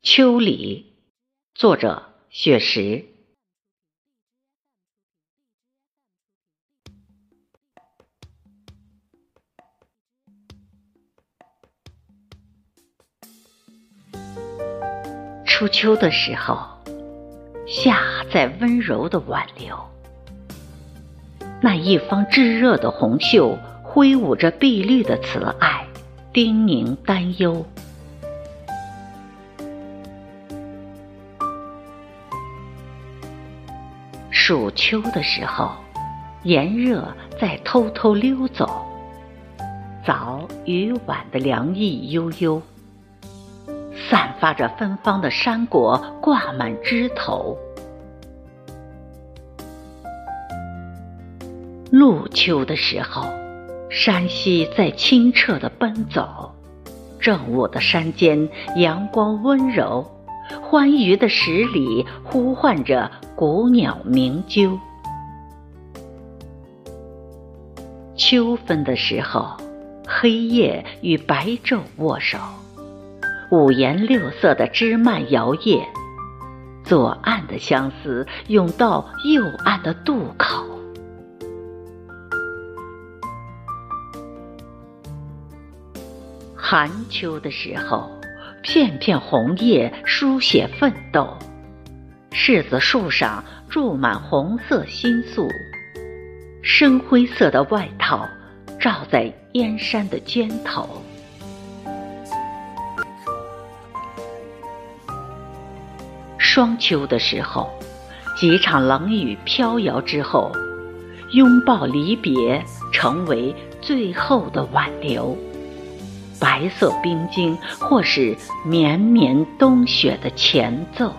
秋里，作者雪石。初秋的时候，夏在温柔的挽留，那一方炙热的红袖挥舞着碧绿的慈爱，叮咛担忧。暑秋的时候，炎热在偷偷溜走，早与晚的凉意悠悠，散发着芬芳的山果挂满枝头。入秋的时候，山溪在清澈的奔走，正午的山间阳光温柔。欢愉的十里呼唤着古鸟鸣啾。秋分的时候，黑夜与白昼握手，五颜六色的枝蔓摇曳，左岸的相思涌到右岸的渡口。寒秋的时候。片片红叶书写奋斗，柿子树上住满红色新宿，深灰色的外套罩在燕山的肩头。霜秋的时候，几场冷雨飘摇之后，拥抱离别成为最后的挽留。白色冰晶，或是绵绵冬雪的前奏。